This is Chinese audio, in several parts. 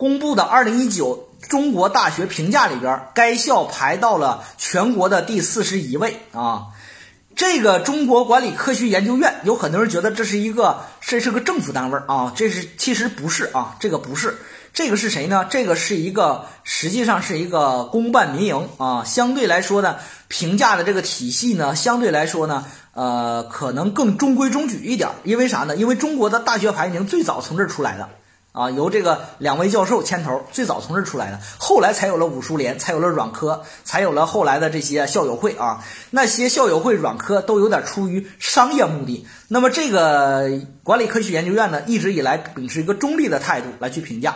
公布的二零一九中国大学评价里边，该校排到了全国的第四十一位啊。这个中国管理科学研究院，有很多人觉得这是一个这是个政府单位啊，这是其实不是啊，这个不是，这个是谁呢？这个是一个实际上是一个公办民营啊，相对来说呢，评价的这个体系呢，相对来说呢，呃，可能更中规中矩一点，因为啥呢？因为中国的大学排名最早从这儿出来的。啊，由这个两位教授牵头，最早从这出来的，后来才有了武书联，才有了软科，才有了后来的这些校友会啊。那些校友会、软科都有点出于商业目的。那么这个管理科学研究院呢，一直以来秉持一个中立的态度来去评价。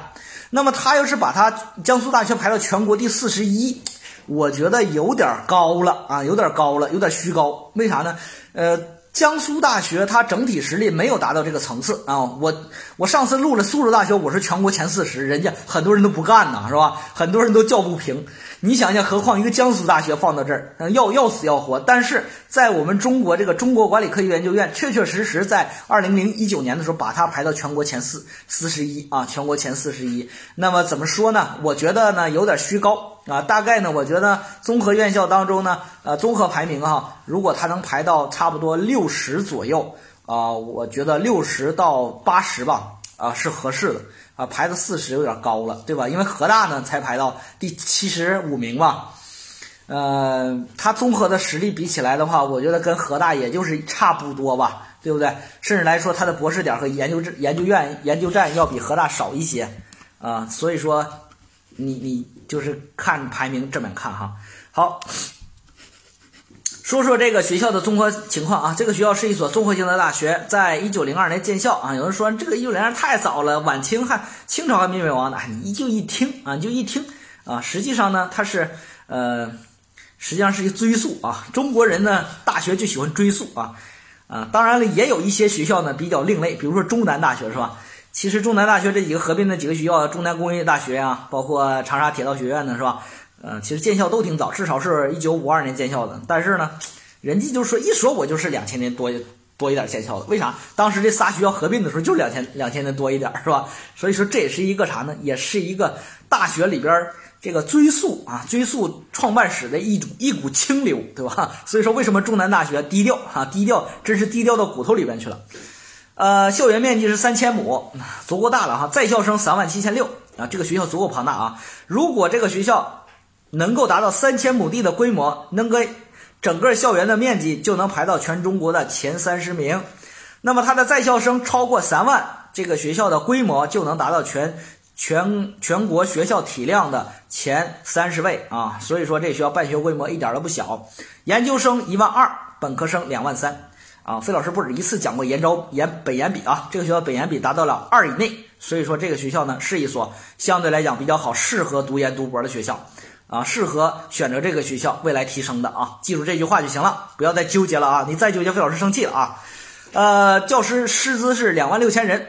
那么他要是把他江苏大学排到全国第四十一，我觉得有点高了啊，有点高了，有点虚高。为啥呢？呃。江苏大学它整体实力没有达到这个层次啊！我我上次录了苏州大学，我是全国前四十，人家很多人都不干呐，是吧？很多人都叫不平。你想想，何况一个江苏大学放到这儿，要要死要活。但是在我们中国这个中国管理科学研究院，确确实实在二零零一九年的时候，把它排到全国前四四十一啊，全国前四十一。那么怎么说呢？我觉得呢有点虚高。啊，大概呢，我觉得综合院校当中呢，呃，综合排名哈，如果它能排到差不多六十左右啊，我觉得六十到八十吧，啊，是合适的啊，排到四十有点高了，对吧？因为河大呢才排到第七十五名吧，呃，它综合的实力比起来的话，我觉得跟河大也就是差不多吧，对不对？甚至来说，它的博士点和研究研究院研究站要比河大少一些啊，所以说。你你就是看排名这么看哈，好，说说这个学校的综合情况啊。这个学校是一所综合性的大学，在一九零二年建校啊。有人说这个一九零二太早了，晚清还清朝还没灭亡呢。你就一听啊，你就一听啊。实际上呢，它是呃，实际上是一个追溯啊。中国人呢，大学就喜欢追溯啊啊。当然了，也有一些学校呢比较另类，比如说中南大学是吧？其实中南大学这几个合并的几个学校，中南工业大学啊，包括长沙铁道学院呢，是吧？嗯，其实建校都挺早，至少是一九五二年建校的。但是呢，人家就说一说我就是两千年多多一点建校的，为啥？当时这仨学校合并的时候就两千两千年多一点，是吧？所以说这也是一个啥呢？也是一个大学里边这个追溯啊，追溯创办史的一种一股清流，对吧？所以说为什么中南大学低调哈？低调真是低调到骨头里边去了。呃，校园面积是三千亩，足够大了哈。在校生三万七千六啊，这个学校足够庞大啊。如果这个学校能够达到三千亩地的规模，能够整个校园的面积就能排到全中国的前三十名。那么它的在校生超过三万，这个学校的规模就能达到全全全国学校体量的前三十位啊。所以说这学校办学规模一点都不小。研究生一万二，本科生两万三。啊，费老师不止一次讲过研招研本研比啊，这个学校本研比达到了二以内，所以说这个学校呢是一所相对来讲比较好，适合读研读博的学校啊，适合选择这个学校未来提升的啊，记住这句话就行了，不要再纠结了啊，你再纠结费老师生气了啊。呃，教师师资是两万六千人，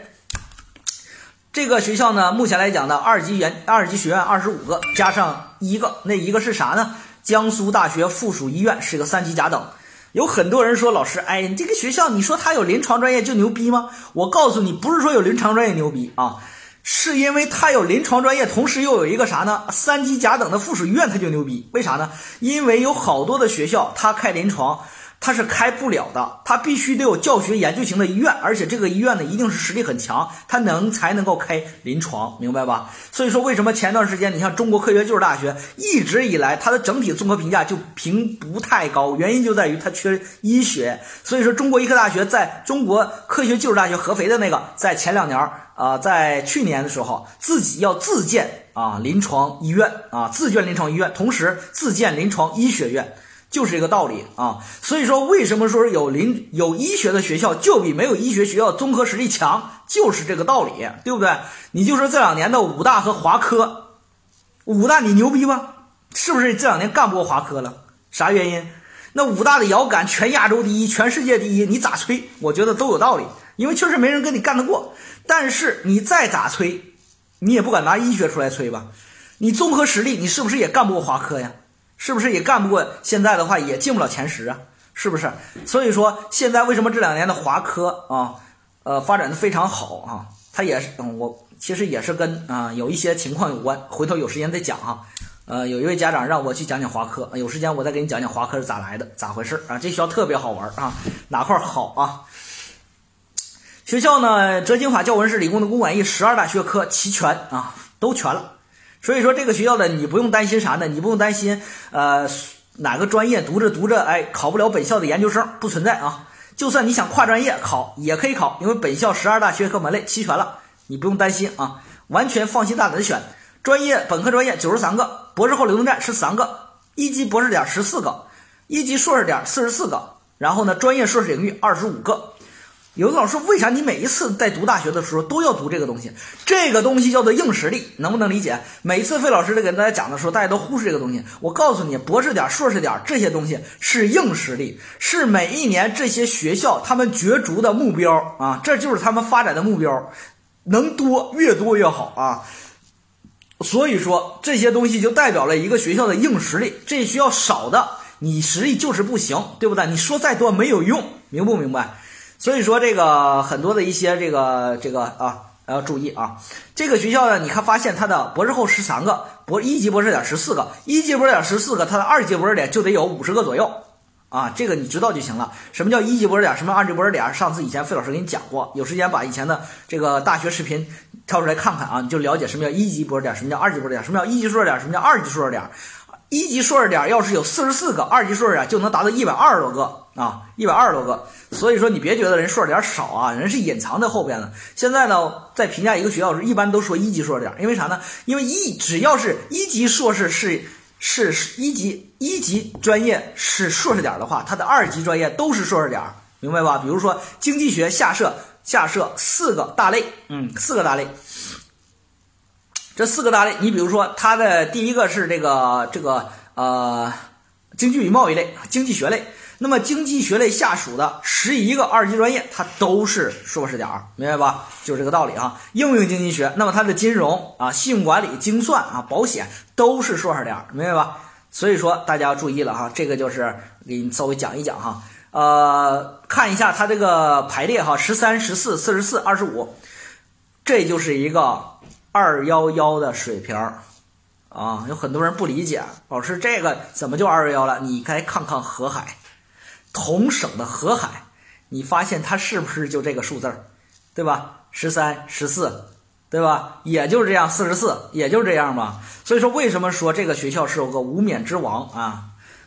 这个学校呢目前来讲呢二级研二级学院二十五个，加上一个，那一个是啥呢？江苏大学附属医院是个三级甲等。有很多人说老师，哎，你这个学校，你说他有临床专业就牛逼吗？我告诉你，不是说有临床专业牛逼啊，是因为他有临床专业，同时又有一个啥呢？三级甲等的附属医院，他就牛逼。为啥呢？因为有好多的学校，他开临床。他是开不了的，他必须得有教学研究型的医院，而且这个医院呢一定是实力很强，他能才能够开临床，明白吧？所以说为什么前段时间你像中国科学技术大学一直以来它的整体综合评价就评不太高，原因就在于它缺医学。所以说中国医科大学在中国科学技术大学合肥的那个，在前两年啊，在去年的时候自己要自建啊临床医院啊自建临床医院，同时自建临床医学院。就是这个道理啊，所以说为什么说有临有医学的学校就比没有医学学校综合实力强，就是这个道理，对不对？你就说这两年的武大和华科，武大你牛逼吗？是不是这两年干不过华科了？啥原因？那武大的遥感全亚洲第一，全世界第一，你咋吹？我觉得都有道理，因为确实没人跟你干得过。但是你再咋吹，你也不敢拿医学出来吹吧？你综合实力，你是不是也干不过华科呀？是不是也干不过？现在的话也进不了前十啊，是不是？所以说现在为什么这两年的华科啊，呃，发展的非常好啊？它也是，嗯，我其实也是跟啊有一些情况有关，回头有时间再讲哈。呃，有一位家长让我去讲讲华科，有时间我再给你讲讲华科是咋来的，咋回事啊？这学校特别好玩啊，哪块好啊？学校呢，哲经法教文史理工的公管一十二大学科齐全啊，都全了。所以说这个学校呢，你不用担心啥呢？你不用担心呃哪个专业读着读着哎考不了本校的研究生不存在啊。就算你想跨专业考也可以考，因为本校十二大学科门类齐全了，你不用担心啊，完全放心大胆的选。专业本科专业九十三个，博士后流动站十三个，一级博士点十四个，一级硕士点四十四个，然后呢，专业硕士领域二十五个。有的老师为啥你每一次在读大学的时候都要读这个东西？这个东西叫做硬实力，能不能理解？每次费老师在给大家讲的时候，大家都忽视这个东西。我告诉你，博士点、硕士点这些东西是硬实力，是每一年这些学校他们角逐的目标啊，这就是他们发展的目标，能多越多越好啊。所以说这些东西就代表了一个学校的硬实力。这学校少的，你实力就是不行，对不对？你说再多没有用，明不明白？所以说这个很多的一些这个这个啊要注意啊。这个学校呢，你看发现它的博士后十三个，博一级博士点十四个，一级博士点十四个，它的二级博士点就得有五十个左右啊。这个你知道就行了。什么叫一级博士点？什么二级博士点？上次以前费老师给你讲过，有时间把以前的这个大学视频。跳出来看看啊，你就了解什么叫一级博士点，什么叫二级博士点，什么叫一级硕士点，什么叫二级硕士点。一级硕士点要是有四十四个，二级硕士点就能达到一百二十多个啊，一百二十多个。所以说你别觉得人硕士点少啊，人是隐藏在后边的。现在呢，在评价一个学校时，一般都说一级硕士点，因为啥呢？因为一只要是一级硕士是是一级一级专业是硕士点的话，它的二级专业都是硕士点，明白吧？比如说经济学下设。下设四个大类，嗯，四个大类。这四个大类，你比如说，它的第一个是这个这个呃，经济与贸易类，经济学类。那么经济学类下属的十一个二级专业，它都是硕士点儿，明白吧？就是这个道理啊。应用经济学，那么它的金融啊、信用管理、精算啊、保险都是硕士点儿，明白吧？所以说大家要注意了哈，这个就是给你稍微讲一讲哈。呃，看一下它这个排列哈，十三、十四、四十四、二十五，这就是一个二幺幺的水平啊。有很多人不理解，老师这个怎么就二幺幺了？你该看看河海，同省的河海，你发现它是不是就这个数字儿，对吧？十三、十四，对吧？也就是这样，四十四，也就是这样吧。所以说，为什么说这个学校是有个无冕之王啊？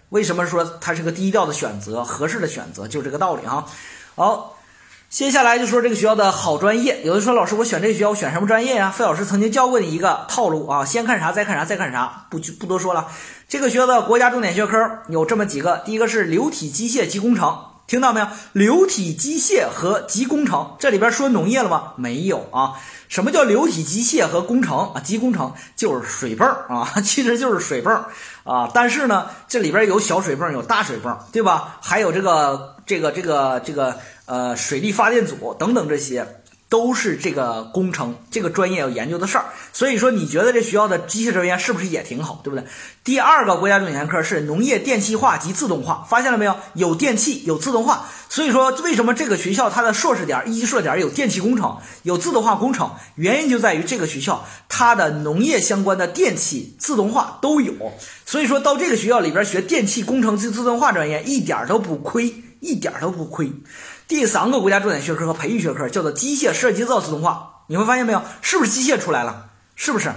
为什么说它是个低调的选择，合适的选择，就这个道理哈。好，接下来就说这个学校的好专业。有的说老师，我选这个学校，我选什么专业呀？费老师曾经教过你一个套路啊，先看啥，再看啥，再看啥，不不多说了。这个学校的国家重点学科有这么几个，第一个是流体机械及工程，听到没有？流体机械和及工程，这里边说农业了吗？没有啊。什么叫流体机械和工程啊？及工程就是水泵啊，其实就是水泵啊。但是呢，这里边有小水泵，有大水泵，对吧？还有这个这个这个这个呃水利发电组等等这些。都是这个工程这个专业要研究的事儿，所以说你觉得这学校的机械专业是不是也挺好，对不对？第二个国家重点学科是农业电气化及自动化，发现了没有？有电气，有自动化，所以说为什么这个学校它的硕士点一级硕士点有电气工程，有自动化工程？原因就在于这个学校它的农业相关的电气、自动化都有，所以说到这个学校里边学电气工程及自动化专业一点都不亏，一点都不亏。第三个国家重点学科和培育学科叫做机械设计造自动化，你会发现没有？是不是机械出来了？是不是？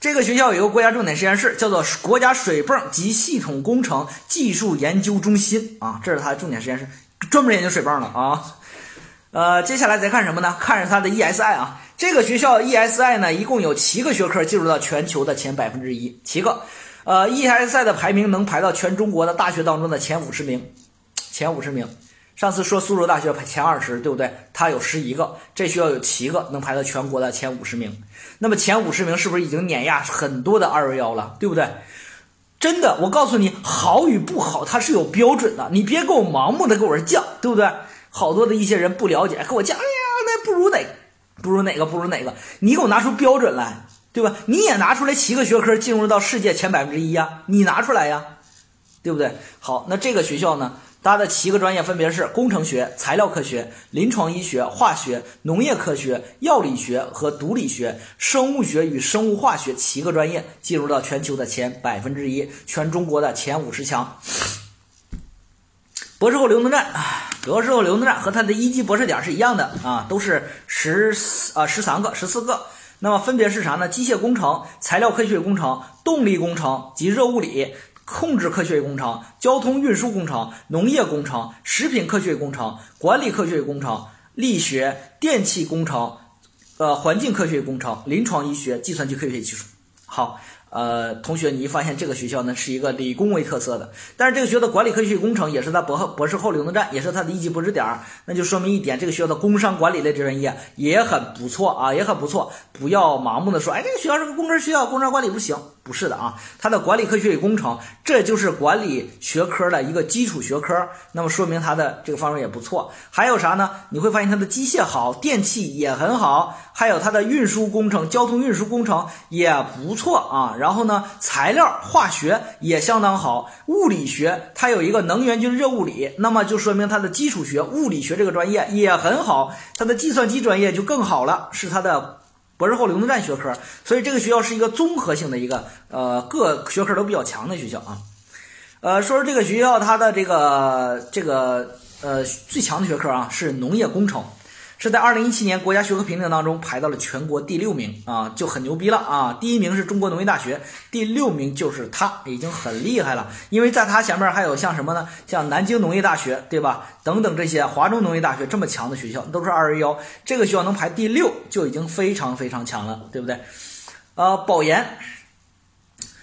这个学校有一个国家重点实验室，叫做国家水泵及系统工程技术研究中心啊，这是它的重点实验室，专门研究水泵的啊。呃，接下来再看什么呢？看着它的 ESI 啊，这个学校 ESI 呢，一共有七个学科进入到全球的前百分之一，七个。呃，ESI 的排名能排到全中国的大学当中的前五十名，前五十名。上次说苏州大学排前二十，对不对？它有十一个，这学校有七个能排到全国的前五十名。那么前五十名是不是已经碾压很多的二幺幺了？对不对？真的，我告诉你，好与不好它是有标准的，你别给我盲目的给我降，对不对？好多的一些人不了解，给我降，哎呀，那不如哪，不如哪个，不如哪个？你给我拿出标准来，对吧？你也拿出来七个学科进入到世界前百分之一呀，你拿出来呀，对不对？好，那这个学校呢？它的七个专业分别是工程学、材料科学、临床医学、化学、农业科学、药理学和毒理学、生物学与生物化学七个专业进入到全球的前百分之一，全中国的前五十强。博士后流动站，博士后流动站和它的一级博士点是一样的啊，都是十啊十三个、十四个。那么分别是啥呢？机械工程、材料科学工程、动力工程及热物理。控制科学与工程、交通运输工程、农业工程、食品科学与工程、管理科学与工程、力学、电气工程、呃环境科学与工程、临床医学、计算机科学与技术。好。呃，同学，你发现这个学校呢是一个理工为特色的，但是这个学校的管理科学与工程也是它博博士后流动站，也是它的一级博士点儿，那就说明一点，这个学校的工商管理类专业也很不错啊，也很不错。不要盲目的说，哎，这个学校是个工科学校，工商管理不行，不是的啊，它的管理科学与工程，这就是管理学科的一个基础学科，那么说明它的这个方面也不错。还有啥呢？你会发现它的机械好，电气也很好，还有它的运输工程、交通运输工程也不错啊。然后呢，材料化学也相当好，物理学它有一个能源均热物理，那么就说明它的基础学物理学这个专业也很好，它的计算机专业就更好了，是它的博士后流动站学科，所以这个学校是一个综合性的一个呃各学科都比较强的学校啊。呃，说说这个学校它的这个这个呃最强的学科啊是农业工程。是在二零一七年国家学科评定当中排到了全国第六名啊，就很牛逼了啊！第一名是中国农业大学，第六名就是它，已经很厉害了。因为在它前面还有像什么呢？像南京农业大学，对吧？等等这些华中农业大学这么强的学校，都是二幺幺。这个学校能排第六，就已经非常非常强了，对不对？呃，保研，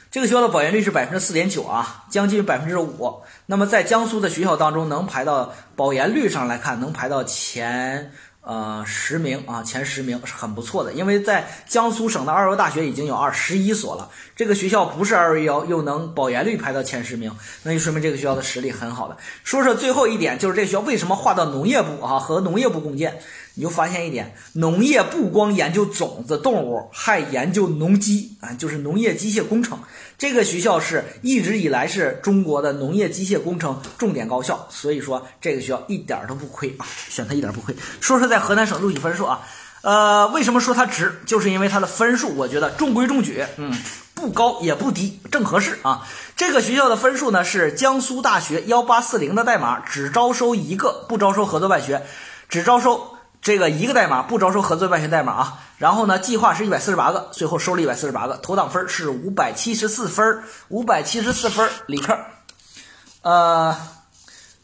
这个学校的保研率是百分之四点九啊，将近百分之五。那么在江苏的学校当中，能排到保研率上来看，能排到前。呃，十名啊，前十名是很不错的，因为在江苏省的二幺幺大学已经有二十一所了。这个学校不是二幺幺，又能保研率排到前十名，那就说明这个学校的实力很好的。说说最后一点，就是这学校为什么划到农业部啊，和农业部共建。你就发现一点，农业不光研究种子动物，还研究农机啊，就是农业机械工程。这个学校是一直以来是中国的农业机械工程重点高校，所以说这个学校一点都不亏啊，选它一点不亏。说说在河南省录取分数啊，呃，为什么说它值？就是因为它的分数，我觉得中规中矩，嗯，不高也不低，正合适啊。这个学校的分数呢是江苏大学幺八四零的代码，只招收一个，不招收合作办学，只招收。这个一个代码不招收合作办学代码啊，然后呢，计划是一百四十八个，最后收了一百四十八个，投档分是五百七十四分，五百七十四分理科，呃，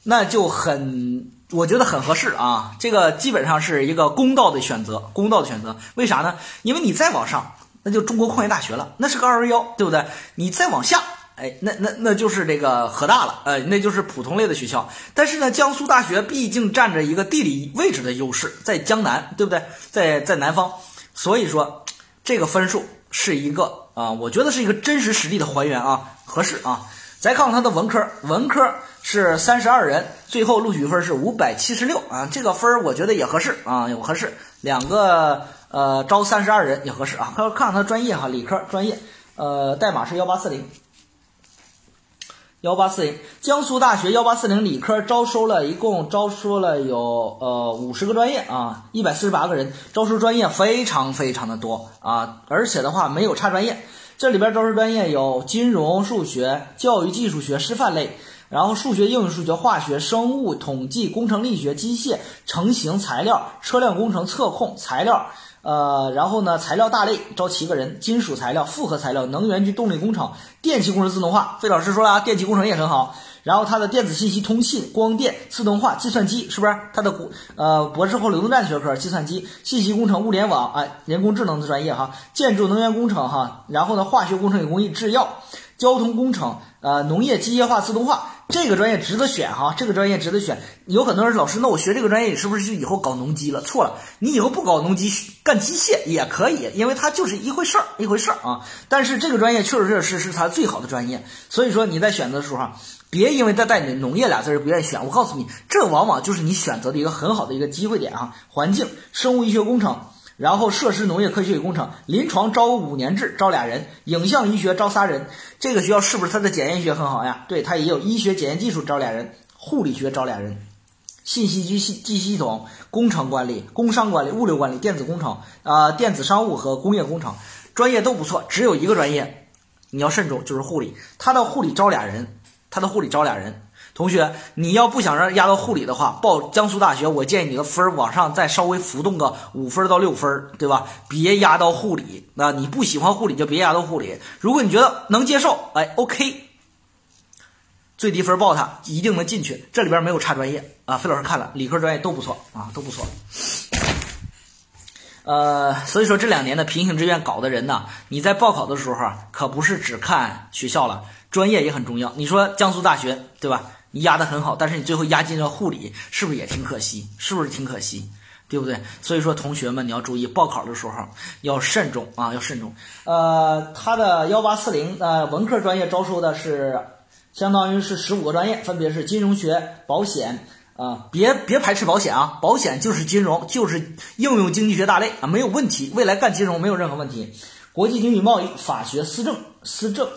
那就很，我觉得很合适啊，这个基本上是一个公道的选择，公道的选择，为啥呢？因为你再往上，那就中国矿业大学了，那是个二幺幺，对不对？你再往下。哎，那那那就是这个河大了，呃，那就是普通类的学校。但是呢，江苏大学毕竟占着一个地理位置的优势，在江南，对不对？在在南方，所以说这个分数是一个啊，我觉得是一个真实实力的还原啊，合适啊。再看看它的文科，文科是三十二人，最后录取分是五百七十六啊，这个分我觉得也合适啊，也合适。两个呃招三十二人也合适啊。看看看它专业哈，理科专业，呃，代码是幺八四零。幺八四零，江苏大学幺八四零理科招收了一共招收了有呃五十个专业啊，一百四十八个人，招收专业非常非常的多啊，而且的话没有差专业，这里边招收专业有金融、数学、教育技术学、师范类，然后数学、应用数学、化学、生物、统计、工程力学、机械、成型材料、车辆工程、测控、材料。呃，然后呢，材料大类招七个人，金属材料、复合材料、能源及动力工程、电气工程自动化。费老师说了啊，电气工程也很好。然后它的电子信息通信、光电、自动化、计算机，是不是？它的呃博士后流动站学科，计算机、信息工程、物联网，哎，人工智能的专业哈，建筑能源工程哈，然后呢，化学工程与工艺、制药、交通工程，呃，农业机械化、自动化。这个专业值得选哈，这个专业值得选。有很多人老师，那我学这个专业是不是就以后搞农机了？错了，你以后不搞农机，干机械也可以，因为它就是一回事儿，一回事儿啊。但是这个专业确实确实是它最好的专业，所以说你在选择的时候哈，别因为再带你农业俩字儿不愿意选。我告诉你，这往往就是你选择的一个很好的一个机会点啊。环境、生物医学工程。然后设施农业科学与工程，临床招五年制，招俩人；影像医学招仨人。这个学校是不是它的检验学很好呀？对，它也有医学检验技术，招俩人。护理学招俩人，信息机系机系统、工程管理、工商管理、物流管理、电子工程啊、电子商务和工业工程专业都不错，只有一个专业你要慎重，就是护理。他的护理招俩人，他的护理招俩人。同学，你要不想让压到护理的话，报江苏大学，我建议你的分儿往上再稍微浮动个五分到六分，对吧？别压到护理。那你不喜欢护理就别压到护理。如果你觉得能接受，哎，OK，最低分报它一定能进去。这里边没有差专业啊，费老师看了，理科专业都不错啊，都不错。呃，所以说这两年的平行志愿搞的人呢，你在报考的时候啊，可不是只看学校了，专业也很重要。你说江苏大学，对吧？你压得很好，但是你最后压进了护理，是不是也挺可惜？是不是挺可惜？对不对？所以说同学们你要注意，报考的时候要慎重啊，要慎重。呃，他的幺八四零呃文科专业招收的是，相当于是十五个专业，分别是金融学、保险。啊，别别排斥保险啊，保险就是金融，就是应用经济学大类啊，没有问题，未来干金融没有任何问题。国际经济贸易、法学、思政、思政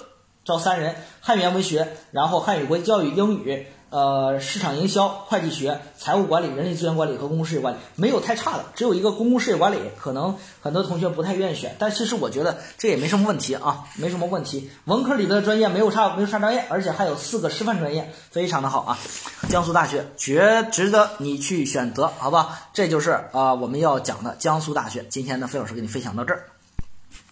招三人，汉语言文学，然后汉语国际教育、英语。呃，市场营销、会计学、财务管理、人力资源管理和公共事业管理没有太差的，只有一个公共事业管理，可能很多同学不太愿意选。但其实我觉得这也没什么问题啊，没什么问题。文科里的专业没有差，没有差专业，而且还有四个师范专业，非常的好啊。江苏大学绝值得你去选择，好吧？这就是啊我们要讲的江苏大学。今天呢，费老师给你分享到这儿。